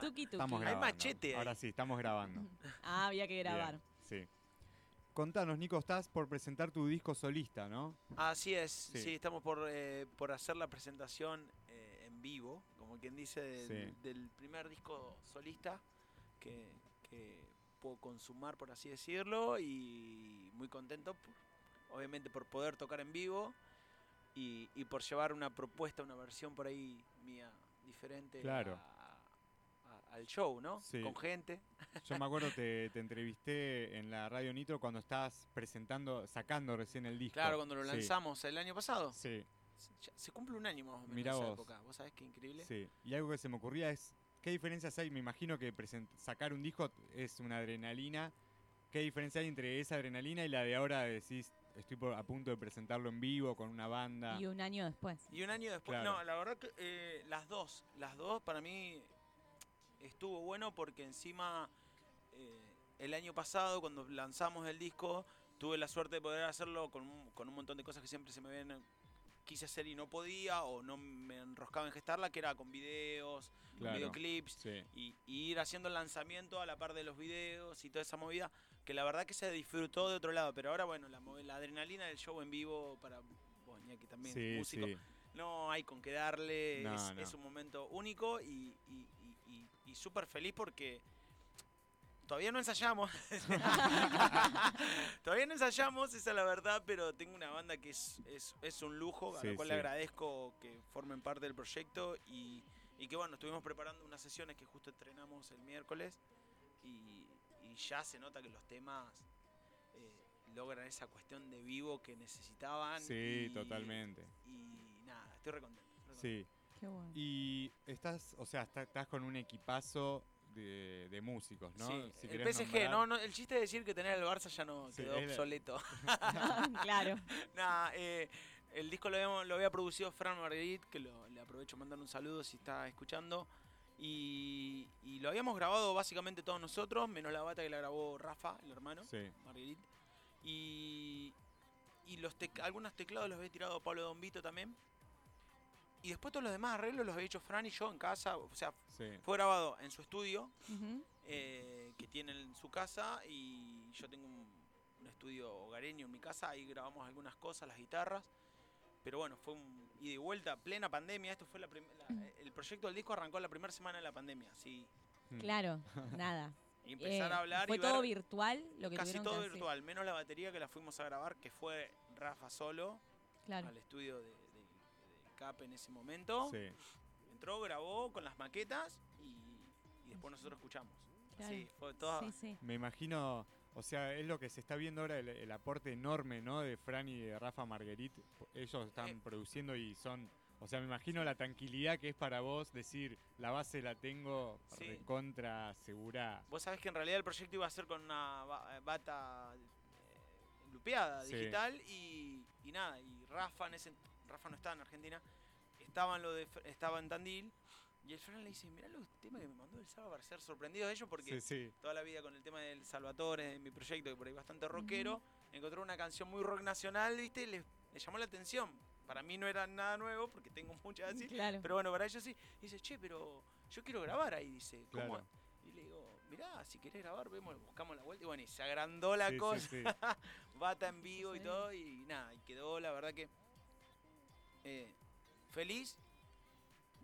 Tuki tuki. Estamos Hay grabando. machete ahí. Ahora sí, estamos grabando. Ah, había que grabar. Bien, sí. Contanos, Nico, estás por presentar tu disco solista, ¿no? Así es, Sí. sí, estamos por, eh, por hacer la presentación eh, en vivo, como quien dice, del, Sí. del primer disco solista que, que puedo consumar, por así decirlo, y muy contento, por- obviamente, por poder tocar en vivo y, y por llevar una propuesta, una versión por ahí mía diferente Claro. a- al show, ¿no? Sí. Con gente. Yo me acuerdo, te, te entrevisté en la Radio Nitro cuando estabas presentando, sacando recién el disco. Claro, cuando lo Sí, lanzamos el año pasado. Sí, Se cumple un año más o menos Mirá esa vos. época. ¿Vos sabés qué increíble? sí. Y algo que se me ocurría es, ¿qué diferencias hay? Me imagino que sacar un disco es una adrenalina. ¿Qué diferencia hay entre esa adrenalina y la de ahora de decís, estoy por- a punto de presentarlo en vivo con una banda? Y un año después. Y un año después, Claro. no, la verdad que eh, las dos, las dos para mí estuvo bueno porque encima eh, el año pasado cuando lanzamos el disco tuve la suerte de poder hacerlo con un, con un montón de cosas que siempre se me ven quise hacer y no podía o no me enroscaba en gestarla, que era con videos, con videoclips Sí. y, y ir haciendo el lanzamiento a la par de los videos y toda esa movida, que la verdad que se disfrutó de otro lado, pero ahora bueno, la, adrenalina del show en vivo para vos, que también Sí, músico, sí. no hay con qué darle, No, es, no. es un momento único y, y- y- súper feliz porque todavía no ensayamos. todavía no ensayamos, esa es la verdad, pero tengo una banda que es, es, es un lujo, a Sí, la cual sí. le agradezco que formen parte del proyecto y, y que bueno, estuvimos preparando unas sesiones que justo estrenamos el miércoles y, y ya se nota que los temas eh, logran esa cuestión de vivo que necesitaban. Sí, y- totalmente. Y nada, estoy recontento. recontento. Sí. Qué bueno. Y estás, o sea, está- estás con un equipazo de, de músicos, ¿no? Sí, Si el querés PSG, nombrar. no, no, el chiste de decir que tener el Barça ya no Sí, quedó es la- obsoleto. claro. Nada, eh, el disco lo, habíamos- lo había producido Fran Marguerite, que lo- le aprovecho mandar un saludo si está escuchando. Y, y lo habíamos grabado básicamente todos nosotros, menos la bata que la grabó Rafa, el hermano, Sí, Marguerite. Y, y los tec- algunos teclados los había tirado Pablo Dombito también. Y después todos los demás arreglos los había hecho Fran y yo en casa. O sea, sí. fue grabado en su estudio, eh, que tiene en su casa y yo tengo un, un estudio hogareño en mi casa, ahí grabamos algunas cosas, las guitarras. Pero bueno, fue un ida y vuelta, plena pandemia. Esto fue la prim- la- el proyecto del disco arrancó la primera semana de la pandemia, sí. Mm. Claro, nada. Y empezar Eh, a hablar Fue y todo ver virtual lo que casi todo que hacer. virtual, menos la batería que la fuimos a grabar, que fue Rafa solo Claro. al estudio de, en ese momento. Sí. Entró, grabó con las maquetas y, y después nosotros escuchamos. Claro. Sí, fue todo. Sí, sí. Me imagino, o sea, es lo que se está viendo ahora, el, el aporte enorme, ¿no? De Fran y de Rafa Marguerite. Ellos están Eh. produciendo y son, o sea, me imagino la tranquilidad que es para vos decir, la base la tengo Sí. contra segura. Vos sabés que en realidad el proyecto iba a ser con una ba- bata eh, lupeada, Sí. digital y, y nada. Y Rafa, en ese, Rafa no estaba en Argentina, estaba en, lo de, estaba en Tandil. Y el Fran le dice, mirá los temas que me mandó el sábado para ser sorprendidos de ellos porque Sí, sí. toda la vida con el tema del Salvatore, de mi proyecto, que por ahí bastante rockero, encontró una canción muy rock nacional, ¿viste? Le, le llamó la atención. Para mí no era nada nuevo, porque tengo muchas así. Claro. Pero bueno, para ellos sí. Y dice, che, pero yo quiero grabar ahí, dice. ¿Cómo? Claro. Y le digo, mirá, si querés grabar, vemos, buscamos la vuelta. Y bueno, y se agrandó la Sí, cosa. sí. Bata en vivo y todo. Y nada, y quedó la verdad que eh, feliz.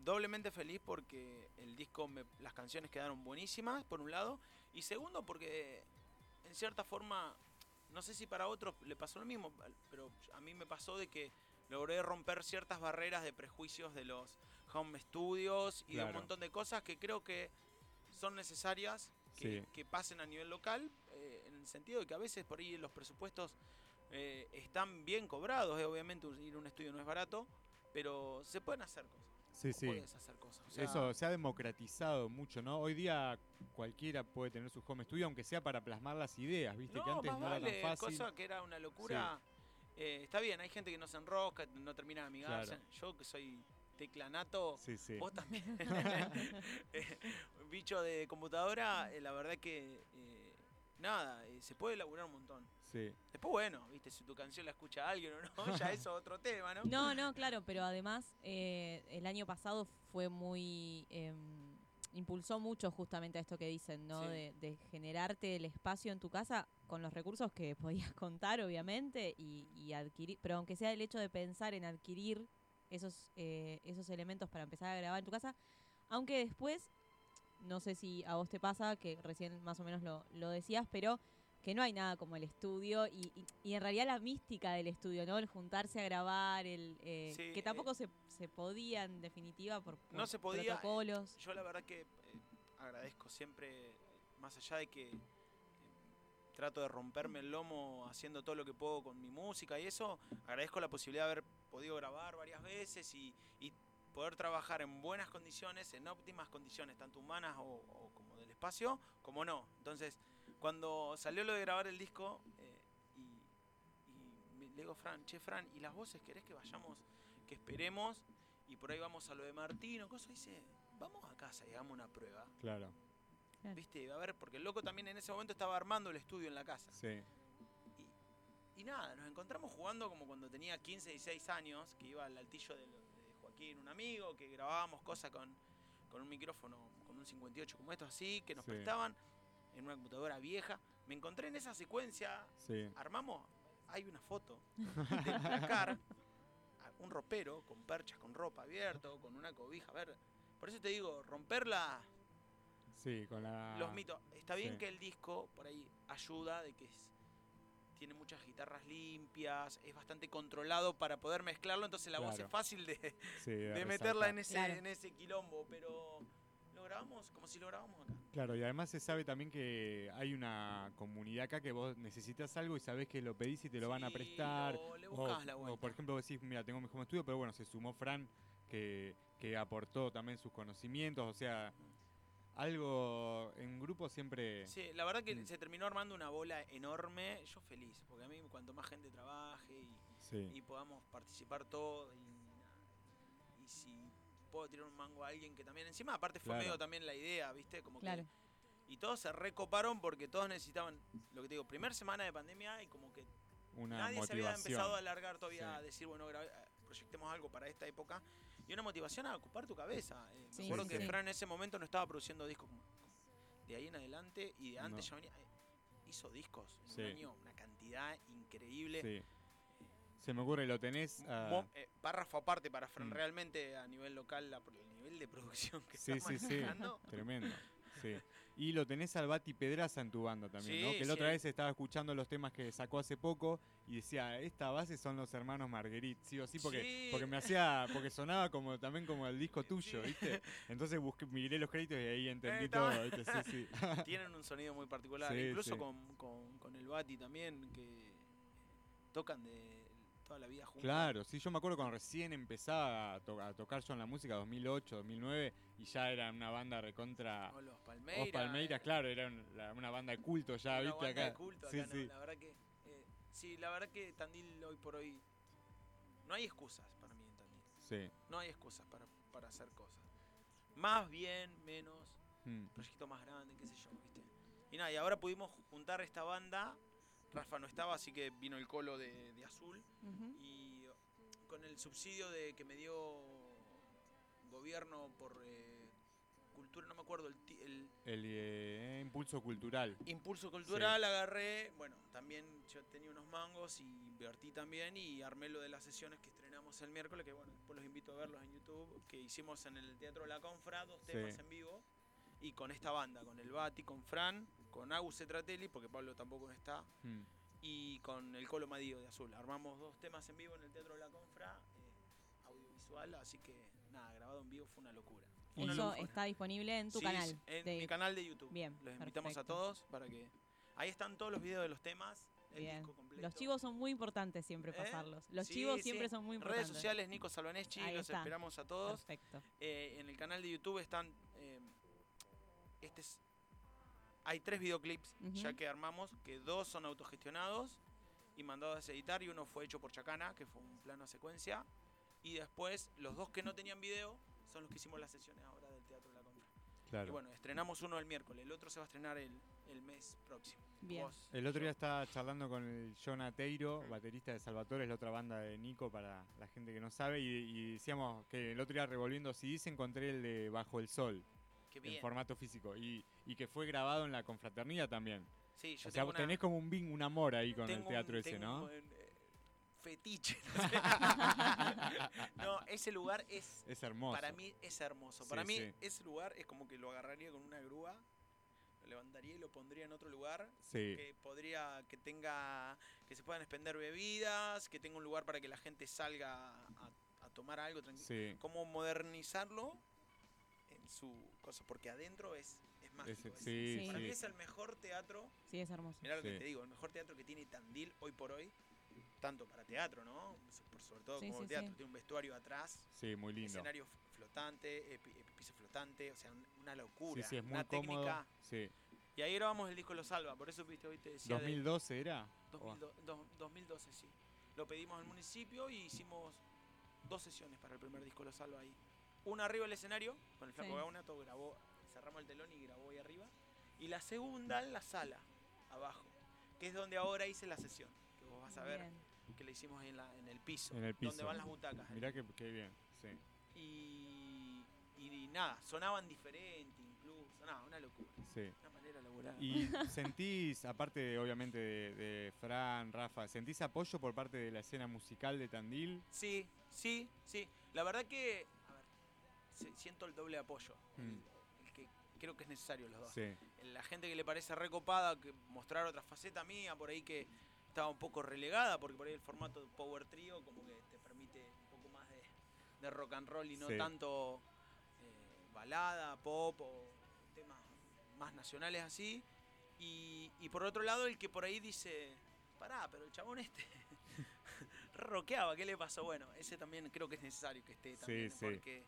Doblemente feliz porque el disco, me- las canciones quedaron buenísimas, por un lado. Y segundo, porque en cierta forma, no sé si para otros le pasó lo mismo, pero a mí me pasó de que logré romper ciertas barreras de prejuicios de los home studios y de un montón de cosas que creo que son necesarias que, Sí. que pasen a nivel local, eh, en el sentido de que a veces por ahí los presupuestos eh, están bien cobrados, eh, obviamente ir a un estudio no es barato, pero se pueden hacer cosas. Sí, sí. Puedes hacer cosas. o sea, Eso se ha democratizado mucho, ¿no? Hoy día cualquiera puede tener su home studio, aunque sea para plasmar las ideas, ¿viste? que antes más no era vale, tan fácil. cosa que era una locura. eh, está bien, hay gente que no se enrosca, no termina de amigarse. Claro. Yo que soy teclanato, Sí, sí. vos también. Eh, Bicho de computadora, eh, la verdad que eh, nada, eh, se puede elaborar un montón. Sí. Después, bueno, viste, si tu canción la escucha alguien o no, ya eso es otro tema, ¿no? No, no, claro, pero además eh, el año pasado fue muy... em, impulsó mucho justamente a esto que dicen, ¿no? Sí. De, de generarte el espacio en tu casa con los recursos que podías contar, obviamente, y, y adquirir, pero aunque sea el hecho de pensar en adquirir esos, eh, esos elementos para empezar a grabar en tu casa, aunque después, no sé si a vos te pasa, que recién más o menos lo, lo decías, pero que no hay nada como el estudio y, y- y en realidad la mística del estudio, ¿no? El juntarse a grabar, el eh, Sí, que tampoco eh, se, se podía en definitiva por, No se podía, eh, protocolos. Yo la verdad que eh, agradezco siempre, más allá de que trato de romperme el lomo haciendo todo lo que puedo con mi música y eso, agradezco la posibilidad de haber podido grabar varias veces y, y poder trabajar en buenas condiciones, en óptimas condiciones, tanto humanas o, o como del espacio, como no. Entonces, cuando salió lo de grabar el disco, eh, y, y me- le digo, Fran, che, Fran, ¿y las voces querés que vayamos, que esperemos? Y por ahí vamos a lo de Martino, cosa, dice, vamos a casa y hagamos una prueba. Claro. ¿Viste? A ver, porque el loco también en ese momento estaba armando el estudio en la casa. sí. Y nada, nos encontramos jugando como cuando tenía 15, 16 años, que iba al altillo de, lo- de Joaquín, un amigo, que grabábamos cosas con, con un micrófono, con un 58 como estos así, que nos Sí. prestaban en una computadora vieja. Me encontré en esa secuencia, Sí, armamos, hay una foto del placar, a- un ropero con perchas, con ropa abierto, con una cobija, a ver. Por eso te digo, romper la, sí, con la... los mitos. Está bien sí. que el disco por ahí ayuda de que es- tiene muchas guitarras limpias, es bastante controlado para poder mezclarlo, entonces la voz es fácil de, Sí, de meterla en ese, Claro. en ese quilombo, pero lo grabamos como si lo grabamos acá. Claro, y además se sabe también que hay una comunidad acá que vos necesitas algo y sabés que lo pedís y te lo van a prestar. lo- le O, la o, por ejemplo, decís, mira, tengo mi home estudio, pero bueno, se sumó Fran que, que aportó también sus conocimientos, o sea, algo en grupo siempre... Sí, la verdad que Mm. se terminó armando una bola enorme, yo feliz, porque a mí cuanto más gente trabaje y, Sí, y podamos participar todos y, y si puedo tirar un mango a alguien que también encima aparte fue Claro. medio también la idea, ¿viste? Como que Claro. Y todos se recoparon porque todos necesitaban, lo que te digo, primer semana de pandemia y como que una nadie se había empezado a alargar todavía Sí. a decir, bueno, proyectemos algo para esta época. Y una motivación a ocupar tu cabeza. Eh, Sí, me acuerdo sí, que sí. Fran en ese momento no estaba produciendo discos como- de ahí en adelante y de antes No. ya venía. eh, hizo discos en Sí. un año, una cantidad increíble. Se me ocurre, lo tenés... eh, párrafo aparte para Fran, Mm. realmente a nivel local, la- el nivel de producción que Sí, está sí, sí. manejando. Tremendo. Sí. Y lo tenés al Bati Pedraza en tu banda también, ¿no? Que la otra vez estaba escuchando los temas que sacó hace poco y decía, esta base son los hermanos Marguerite, sí o sí, porque, porque me hacía, porque sonaba como también como el disco tuyo. ¿viste? Entonces busqué, miré los créditos y ahí entendí Eh, todo, ¿viste? Sí, sí. tienen un sonido muy particular. Incluso. Con, con- con el Bati también, que tocan de toda la vida juntos. Claro, sí, yo me acuerdo cuando recién empezaba a, to- a tocar yo en la música, 2008, 2009, y ya era una banda recontra... O los Palmeiras. Os Palmeiras, claro, era un- la- una banda de culto ya, una ¿viste? banda Acá. de culto sí, acá, ¿no? sí. La verdad que. eh, sí, la verdad que Tandil hoy por hoy. No hay excusas para mí en Tandil. Sí. No hay excusas para, para hacer cosas. Más bien, menos, Mm. proyecto más grande, qué sé yo, ¿viste? Y nada, y ahora pudimos juntar esta banda. Rafa no estaba, así que vino el colo de, de azul. Y con el subsidio de que me dio gobierno por eh, cultura, no me acuerdo, el, ti- el El eh, impulso cultural. impulso cultural, agarré, bueno, también yo tenía unos mangos y invertí también y armé lo de las sesiones que estrenamos el miércoles, que bueno, después los invito a verlos en YouTube, que hicimos en el Teatro La Confra, dos Sí. temas en vivo. Y con esta banda, con el Bati, con Fran, con Agus Cetratelli, porque Pablo tampoco no está, Mm. y con el Colo Madío de Azul. Armamos dos temas en vivo en el Teatro La Confra, eh, audiovisual, así que nada, grabado en vivo fue una locura. Fue una Eso locura. está disponible en tu Sí, canal. En de- mi canal de YouTube. Bien, Los invitamos a todos para que. Ahí están todos los videos de los temas. El Bien. disco completo. Los chivos son muy importantes siempre ¿Eh? pasarlos. Los Sí, chivos sí. siempre son muy En importantes. Redes sociales, Nico Salvaneschi, Ahí los está. esperamos a todos. Perfecto. Eh, en el canal de YouTube están. eh, este es- hay tres videoclips ya que armamos, que dos son autogestionados y mandados a editar, y uno fue hecho por Chacana, que fue un plano a secuencia. Y después, los dos que no tenían video son los que hicimos las sesiones ahora del Teatro de la Confra. Claro. Y bueno, estrenamos uno el miércoles, el otro se va a estrenar el, el mes próximo. Bien. Vos, El otro yo. día estaba charlando con el John Ateiro, baterista de Salvatore, es la otra banda de Nico para la gente que no sabe, y, y decíamos que el otro día revolviendo CDs encontré el de Bajo el Sol, en formato físico y, y que fue grabado en la confraternidad también. Sí, yo O sea, una- tenés como un ving, un amor ahí con el teatro un- ese, tengo ¿no? un, eh, fetiche. no sé. no, ese lugar es Es hermoso. Para mí es hermoso. Sí, Para mí sí. ese lugar es como que lo agarraría con una grúa, lo levantaría y lo pondría en otro lugar Sí, que podría que tenga que se puedan expender bebidas, que tenga un lugar para que la gente salga a, a tomar algo tranquilo. sí. Cómo modernizarlo su cosa, porque adentro es es mágico. es- sí, Sí. Para mí es el mejor teatro, Sí, es hermoso. mirá lo que te digo, el mejor teatro que tiene Tandil hoy por hoy, tanto para teatro, ¿no? Por sobre todo Sí, como sí, teatro, sí. tiene un vestuario atrás, Sí, muy lindo. escenario flotante, pi- piso flotante, o sea, un- una locura, Sí, sí, es muy una cómodo. técnica. Sí. Y ahí grabamos el disco Lo Salva, por eso viste, hoy te decía de 2012 era. 2002 dos- 2012, sí. Lo pedimos al municipio y hicimos dos sesiones para el primer disco Lo Salva ahí. Una arriba del escenario, con el flaco Sí. Gauna, todo grabó, cerramos el telón y grabó ahí arriba. Y la segunda en la sala, abajo, que es donde ahora hice la sesión, que vos vas a ver, Bien. que le hicimos en, la, en el piso, En el donde piso. van las butacas. Mirá que, qué bien. Sí. Y, y nada, sonaban diferente incluso, nada, una locura. Sí. Una manera laboral. Y sentís, aparte de, obviamente de, de Fran, Rafa, ¿sentís apoyo por parte de la escena musical de Tandil? Sí, sí, sí. La verdad que, siento el doble apoyo. Mm. el que creo que es necesario los dos. Sí, La gente que le parece recopada, que mostrar otra faceta mía, por ahí que estaba un poco relegada, porque por ahí el formato de Power Trio como que te permite un poco más de, de rock and roll y no Sí. tanto eh, balada, pop o temas más nacionales así. Y, y por otro lado, el que por ahí dice, pará, pero el chabón este rockeaba, ¿qué le pasó? Bueno, ese también creo que es necesario que esté también, sí. porque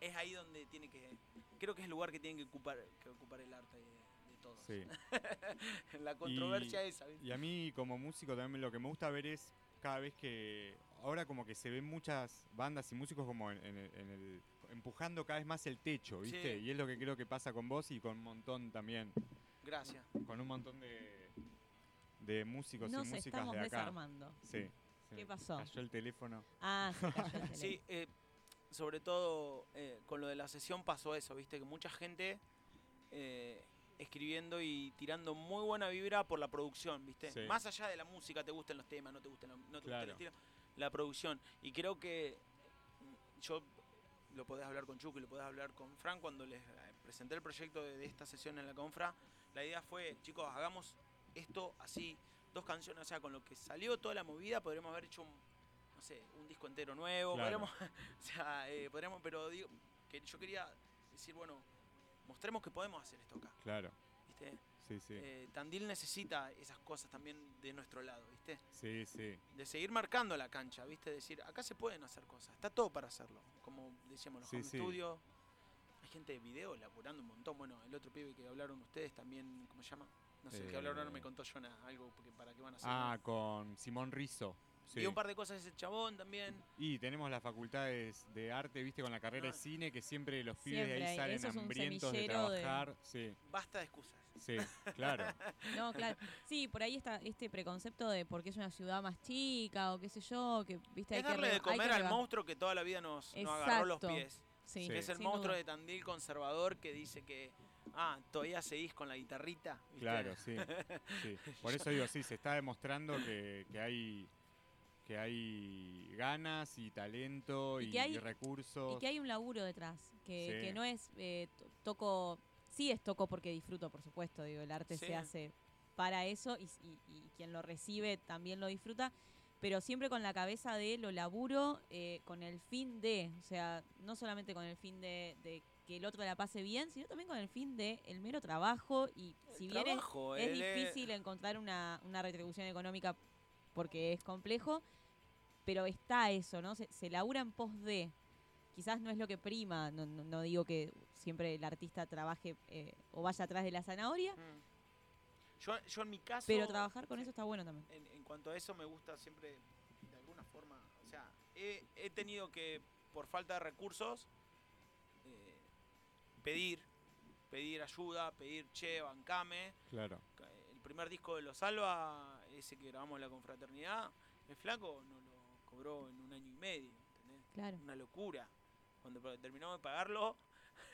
es ahí donde tiene que, creo que es el lugar que tiene que ocupar, que ocupar el arte de, de todos. sí. La controversia esa, ¿viste? Y a mí como músico también lo que me gusta ver es cada vez que ahora como que se ven muchas bandas y músicos como en, en el, en el- empujando cada vez más el techo, ¿viste? Sí. Y es lo que creo que pasa con vos y con un montón también, Gracias. con un montón de, de músicos Nos y músicas estamos de acá. desarmando. Sí, sí. ¿Qué pasó? Cayó el teléfono. Ah, se cayó el Sí, teléfono. eh, sobre todo eh, con lo de la sesión pasó eso, ¿viste? Que mucha gente eh, escribiendo y tirando muy buena vibra por la producción, ¿viste? Sí. Más allá de la música, te gusten los temas, no te gusten, la- no te gusta el Claro. estilo, la producción. Y creo que mm, yo lo podés hablar con Chuck y lo podés hablar con Frank cuando les eh, presenté el proyecto de, de esta sesión en la Confra. La idea fue, chicos, hagamos esto así, dos canciones, o sea, con lo que salió toda la movida, podríamos haber hecho un, no sé, un disco entero nuevo, Claro. podríamos, o sea, eh, podríamos, pero digo, que yo quería decir, bueno, mostremos que podemos hacer esto acá, Claro, ¿viste? sí, sí. Eh, Tandil necesita esas cosas también de nuestro lado, ¿viste? Sí, sí. De seguir marcando la cancha, ¿viste? Decir, acá se pueden hacer cosas, está todo para hacerlo. Como decíamos, los Sí, home sí. studio. Hay gente de video laburando un montón. Bueno, el otro pibe que hablaron ustedes también, ¿cómo se llama? No sé, el que hablaron ahora me Eh. contó Jonah, algo porque para qué van a hacer. Ah, con Simón Rizzo. Sí. Vi un par de cosas ese chabón también. Y tenemos las facultades de arte, viste, con la carrera Ah. de cine, que siempre los pibes de ahí salen eso es un hambrientos de trabajar. Sí, Basta de excusas. sí, claro. No, claro. Sí, por ahí está este preconcepto de porque es una ciudad más chica o qué sé yo, que viste hay Es darle de comer al monstruo que toda la vida nos, nos agarró los pies. Sí, Sí. Que es el sin monstruo duda. de Tandil conservador que dice que, ah, todavía seguís con la guitarrita. ¿viste? Claro, sí, sí. Por eso digo, sí, se está demostrando que, que hay que hay ganas y talento Y y, que hay- y recursos. Y que hay un laburo detrás, que, Sí. que no es eh, to- toco, sí es toco porque disfruto, por supuesto, digo, el arte Sí. se hace para eso y, y- y quien lo recibe también lo disfruta, pero siempre con la cabeza de lo laburo, eh, con el fin de, o sea, no solamente con el fin de, de que el otro la pase bien, sino también con el fin de el mero trabajo y El si bien es, trabajo, es difícil encontrar una, una retribución económica porque es complejo, pero está eso, ¿no? Se, se labura en pos de. Quizás no es lo que prima, no, no- no digo que siempre el artista trabaje eh, o vaya atrás de la zanahoria, Mm. Yo, yo en mi caso. pero trabajar con sí, eso está bueno también. En, en cuanto a eso, me gusta siempre, de alguna forma. O sea, he, he tenido que, por falta de recursos, eh, pedir, pedir ayuda, pedir che, bancame. Claro, El primer disco de Los Salva, ese que grabamos la confraternidad, el flaco nos lo cobró en un año y medio, ¿entendés? Claro. Una locura. Cuando terminamos de pagarlo,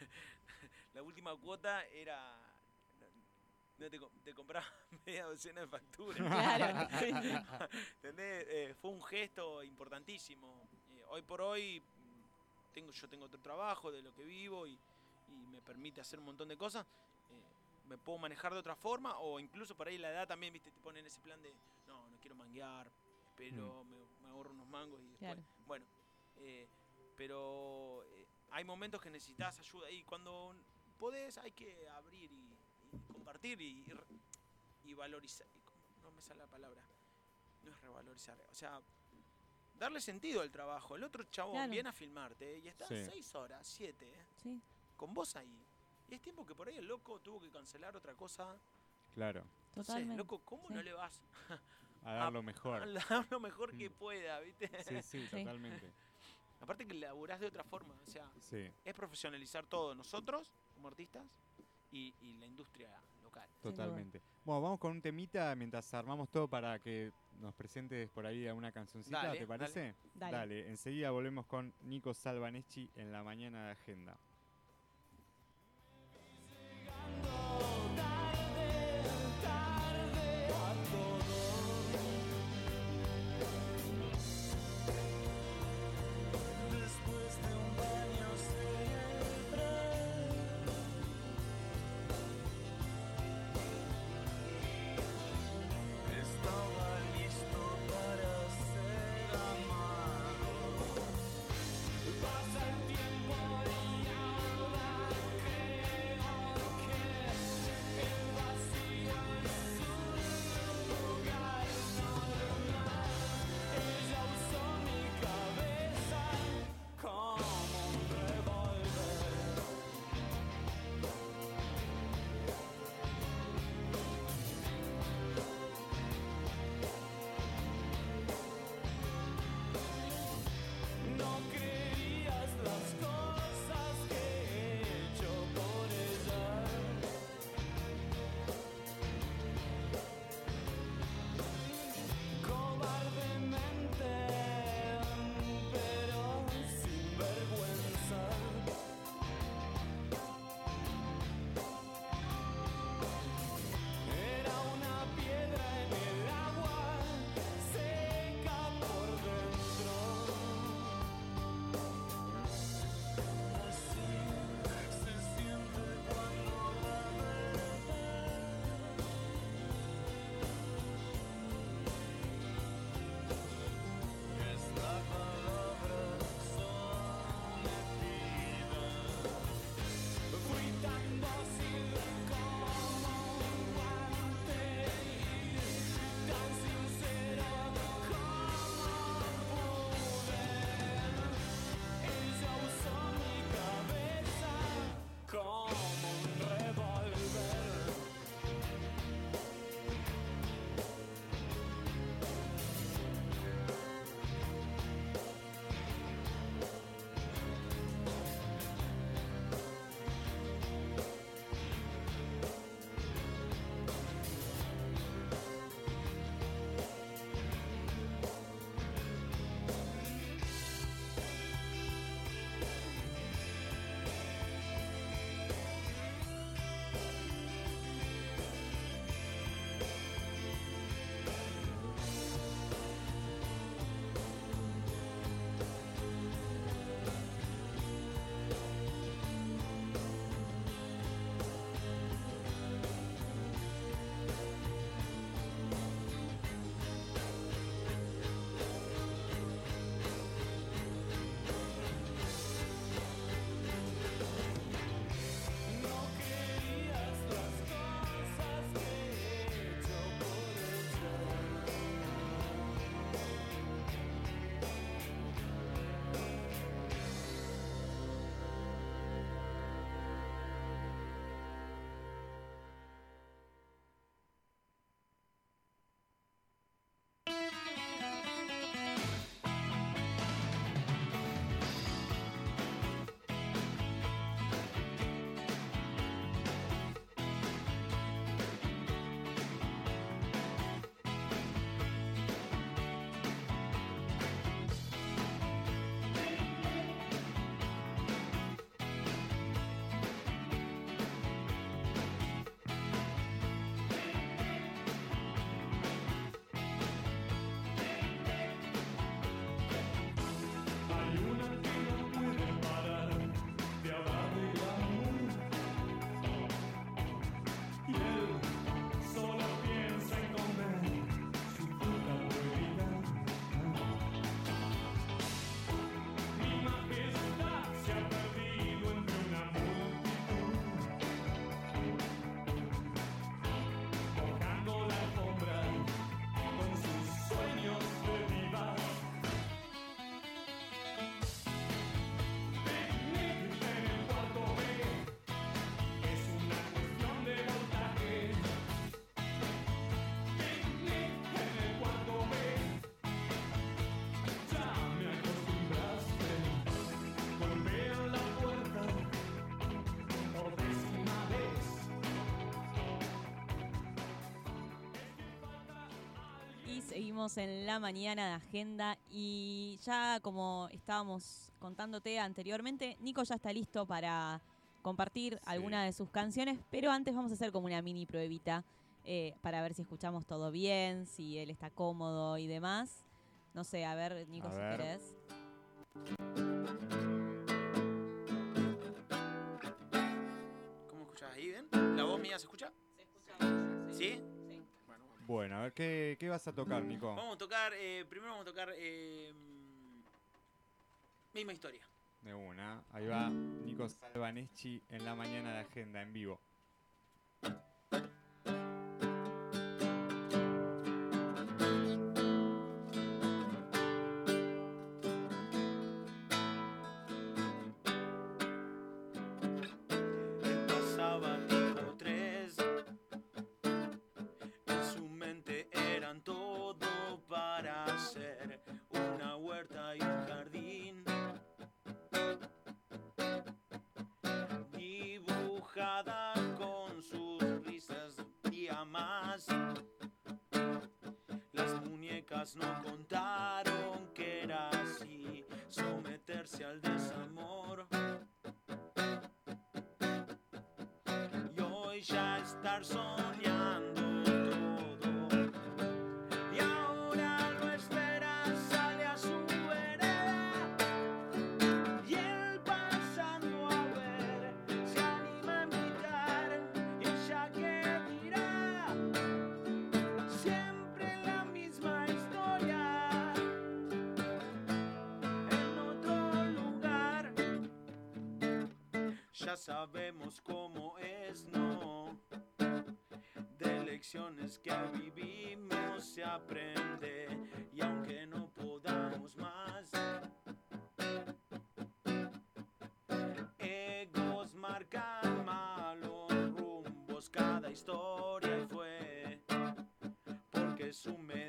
la última cuota era. No te, te compraba media docena de facturas. Claro. Eh, fue un gesto importantísimo. Eh, hoy por hoy mm, tengo, yo tengo otro trabajo de lo que vivo y, y me permite hacer un montón de cosas. Me puedo manejar de otra forma o incluso por ahí la edad también, viste, te pone en ese plan de, no, no quiero manguear, pero me, me ahorro unos mangos y después, Claro. bueno, eh, pero eh, hay momentos que necesitas ayuda y cuando podés hay que abrir y, y compartir y, y valorizar, y no me sale la palabra, no es revalorizar, o sea, darle sentido al trabajo. El otro chabón Claro. viene a filmarte y está Sí. seis horas, siete, Sí, con vos ahí. Y es tiempo que por ahí el loco tuvo que cancelar otra cosa. Claro, totalmente. loco, ¿cómo Sí. no le vas a dar lo a mejor. dar lo mejor que Mm. pueda, viste? Sí, sí, Sí. totalmente. Aparte que laburás de otra forma, o sea, Sí, es profesionalizar todo, nosotros como artistas y, y la industria local. totalmente. Bueno, vamos con un temita mientras armamos todo para que nos presentes por ahí a una cancioncita, Dale, ¿te parece? Dale. enseguida volvemos con Nico Salvaneschi en la mañana de agenda. Seguimos en la mañana de agenda y ya como estábamos contándote anteriormente, Nico ya está listo para compartir Sí. alguna de sus canciones, pero antes vamos a hacer como una mini pruebita eh, para ver si escuchamos todo bien, si él está cómodo y demás. No sé, a ver, Nico, A si ver. querés. ¿Cómo escuchás ahí? ¿Bien? ¿La voz mía se escucha? ¿Sí? Bueno, vamos. Bueno, a ver, ¿qué, qué vas a tocar, Nico? Vamos a tocar, eh, primero vamos a tocar eh, misma historia. De una. Ahí va Nico Salvaneschi en la mañana de agenda en vivo. No contaron que era así, someterse al desamor. y hoy ya estar soñando que vivimos se aprende. Y aunque no podamos más, egos marcan malos rumbos. Cada historia fue. Porque su media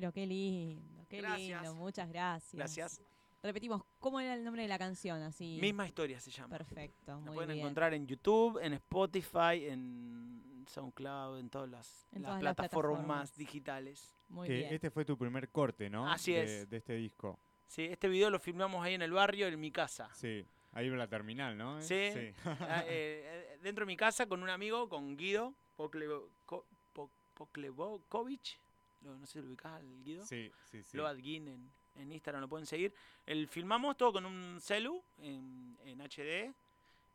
Pero qué lindo, qué Gracias. lindo, muchas gracias. Gracias. Repetimos, ¿cómo era el nombre de la canción? Así. Misma historia se llama. Perfecto, muy pueden bien. encontrar en YouTube, en Spotify, en SoundCloud, en todas las, En las todas las plataformas digitales. Muy que bien. este fue tu primer corte, ¿no? Así de, es. De este disco. Sí, este video lo filmamos ahí en el barrio, en mi casa. Sí. Ahí en la terminal, ¿no? Sí. Ah, eh, eh, dentro de mi casa con un amigo, con Guido Poklevo- Ko- Po- Poklevokovic. Lo- No sé si lo ubicás al Guido. Sí, sí, sí. Loadgin en, en Instagram lo pueden seguir. El, filmamos todo con un celu en, en HD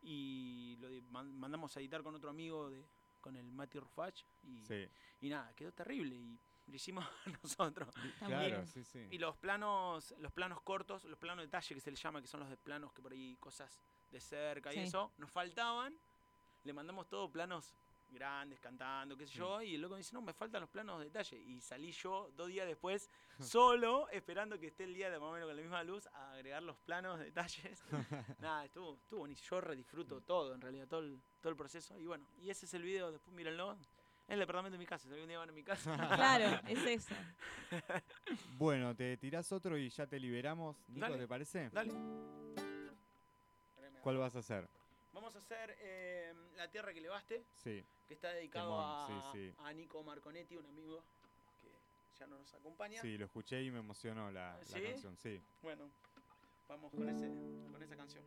y lo mandamos a editar con otro amigo de con el Mati Rufach y, Sí. y nada, quedó terrible y lo hicimos nosotros. Claro, bien. sí, sí. Y los planos, los planos cortos, los planos de detalle que se les llama, que son los de planos que por ahí cosas de cerca y eso, nos faltaban. Le mandamos todos planos grandes, cantando, qué sé yo, y el loco me dice, no, me faltan los planos de detalle. Y salí yo dos días después, solo, esperando que esté el día de más o menos con la misma luz, a agregar los planos de detalles. Nada, estuvo, estuvo buenísimo. Yo re disfruto todo, en realidad, todo el, todo el proceso. Y bueno, y ese es el video, después mírenlo. En el departamento de mi casa, si algún día van a mi casa. Claro, es eso. Bueno, te tirás otro y ya te liberamos. Nico, Dale. ¿te parece? Dale. ¿Cuál vas a hacer? Vamos a hacer eh, La Tierra que Levaste, Sí. que está dedicado Temón, a, sí, sí. a Nico Marconetti, un amigo que ya no nos acompaña. Sí, lo escuché y me emocionó la, canción, sí. Bueno, vamos con, ese, con esa canción.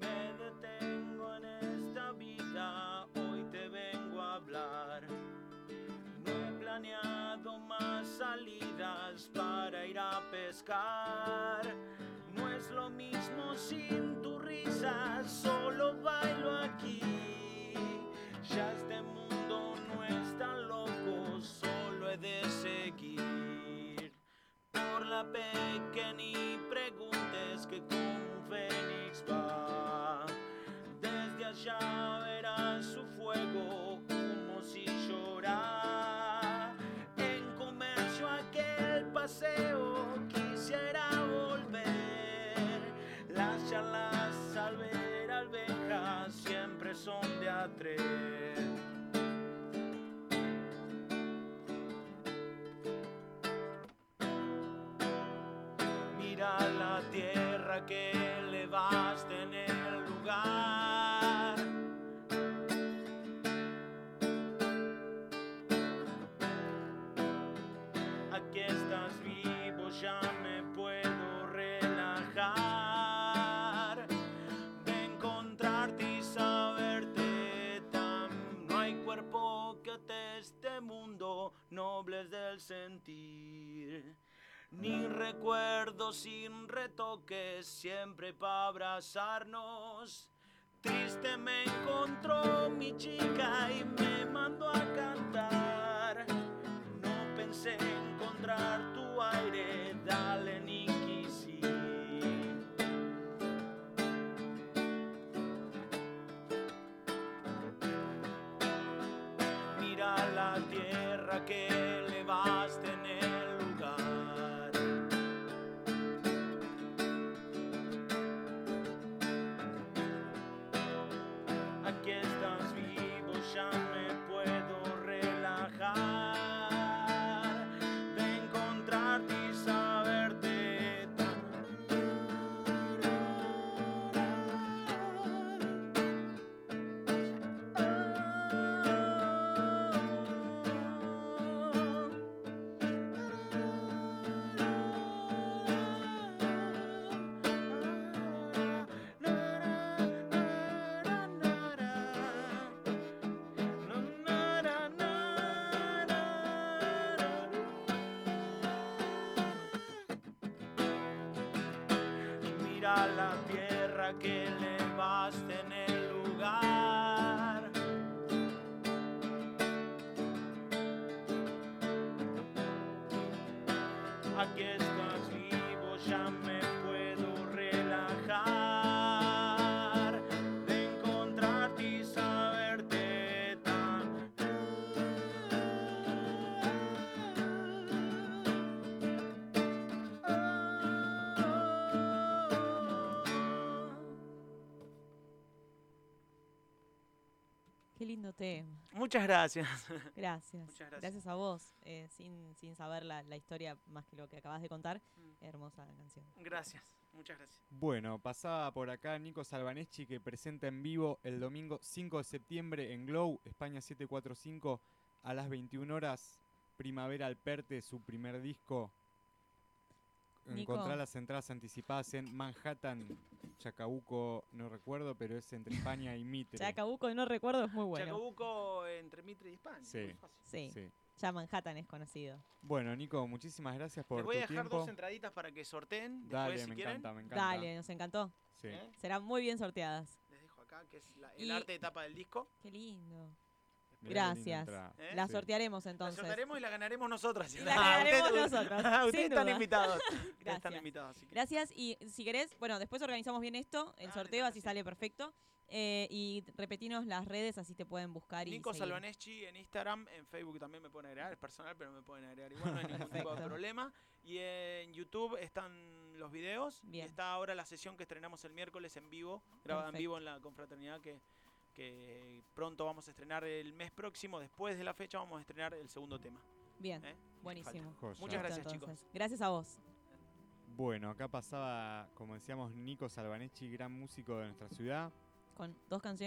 Me detengo en esta vida, hoy te vengo a hablar. No he planeado más para ir a pescar. No es lo mismo sin tu risa, solo bailo aquí. Ya este mundo no es tan loco, solo he de seguir. Por la pequeña y preguntes que como un fénix va. Desde allá quisiera volver. Las charlas al ver alvejas siempre son de a tres. Mira la tierra que elevaste en el lugar. Sentir. Ni recuerdos sin retoques, siempre para abrazarnos. Triste me encontró mi chica y me mandó a cantar. No pensé encontrar tu aire, dale ni quisí. Mira la tierra que Mira la tierra que elevaste en el lugar. Aquí estás vivo, ya Qué lindo tema. Muchas gracias. Gracias. Muchas gracias. a vos. eh, sin, sin saber la, la historia más que lo que acabas de contar. Mm. Hermosa canción. Gracias, muchas gracias. Bueno, pasaba por acá Nico Salvaneschi que presenta en vivo el domingo 5 de septiembre en Glow, España 745, a las 21 horas, Primavera al Perte, su primer disco. Encontrar las entradas anticipadas en Manhattan, Chacabuco, no recuerdo, pero es entre España y Mitre. Chacabuco, no recuerdo, es muy bueno. Chacabuco entre Mitre y España. Sí. muy fácil. Sí, Sí. ya Manhattan es conocido. Bueno, Nico, muchísimas gracias por Les voy a dejar tiempo. dos entraditas para que sorteen después Dale, si me quieren. encanta, me encanta. Dale, nos encantó. Sí. ¿Eh? Serán muy bien sorteadas. Les dejo acá, que es la- el Y- arte de tapa del disco. Qué lindo. Gracias. ¿Eh? La sortearemos La entonces. sortearemos y la ganaremos nosotras. Y la ganaremos Ustedes- nosotros, Ustedes están invitados. Ustedes están Gracias. invitados. así que- Gracias y si querés, bueno, después organizamos bien esto, el Dale, sorteo, así sí. sale perfecto. Eh, y repetinos las redes, así te pueden buscar y Nico. Salvaneschi en Instagram, en Facebook también me pueden agregar, es personal, pero me pueden agregar igual, no hay ningún tipo de problema. Y en YouTube están los videos Bien. y está ahora la sesión que estrenamos el miércoles en vivo, grabada en Perfecto. vivo en la confraternidad que, que pronto vamos a estrenar el mes próximo, después de la fecha vamos a estrenar el segundo tema. Bien, ¿eh? buenísimo. Muchas gracias, chicos. Gracias a vos. Bueno, acá pasaba, como decíamos, Nico Salvaneschi, gran músico de nuestra ciudad. con dos canciones